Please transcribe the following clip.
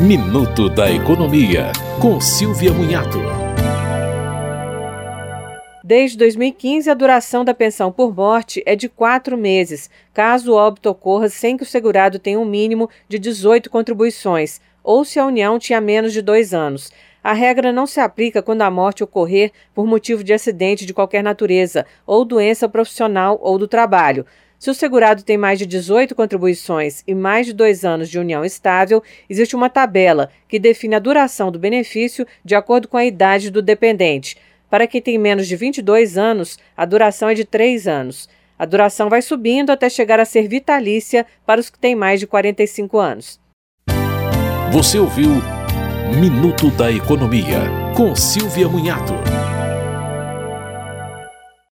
Minuto da Economia, com Silvia Munhato. Desde 2015, a duração da pensão por morte é de quatro meses, caso o óbito ocorra sem que o segurado tenha um mínimo de 18 contribuições, ou se a união tinha menos de dois anos. A regra não se aplica quando a morte ocorrer por motivo de acidente de qualquer natureza, ou doença profissional ou do trabalho. Se o segurado tem mais de 18 contribuições e mais de dois anos de união estável, existe uma tabela que define a duração do benefício de acordo com a idade do dependente. Para quem tem menos de 22 anos, a duração é de 3 anos. A duração vai subindo até chegar a ser vitalícia para os que têm mais de 45 anos. Você ouviu Minuto da Economia, com Silvia Munhato.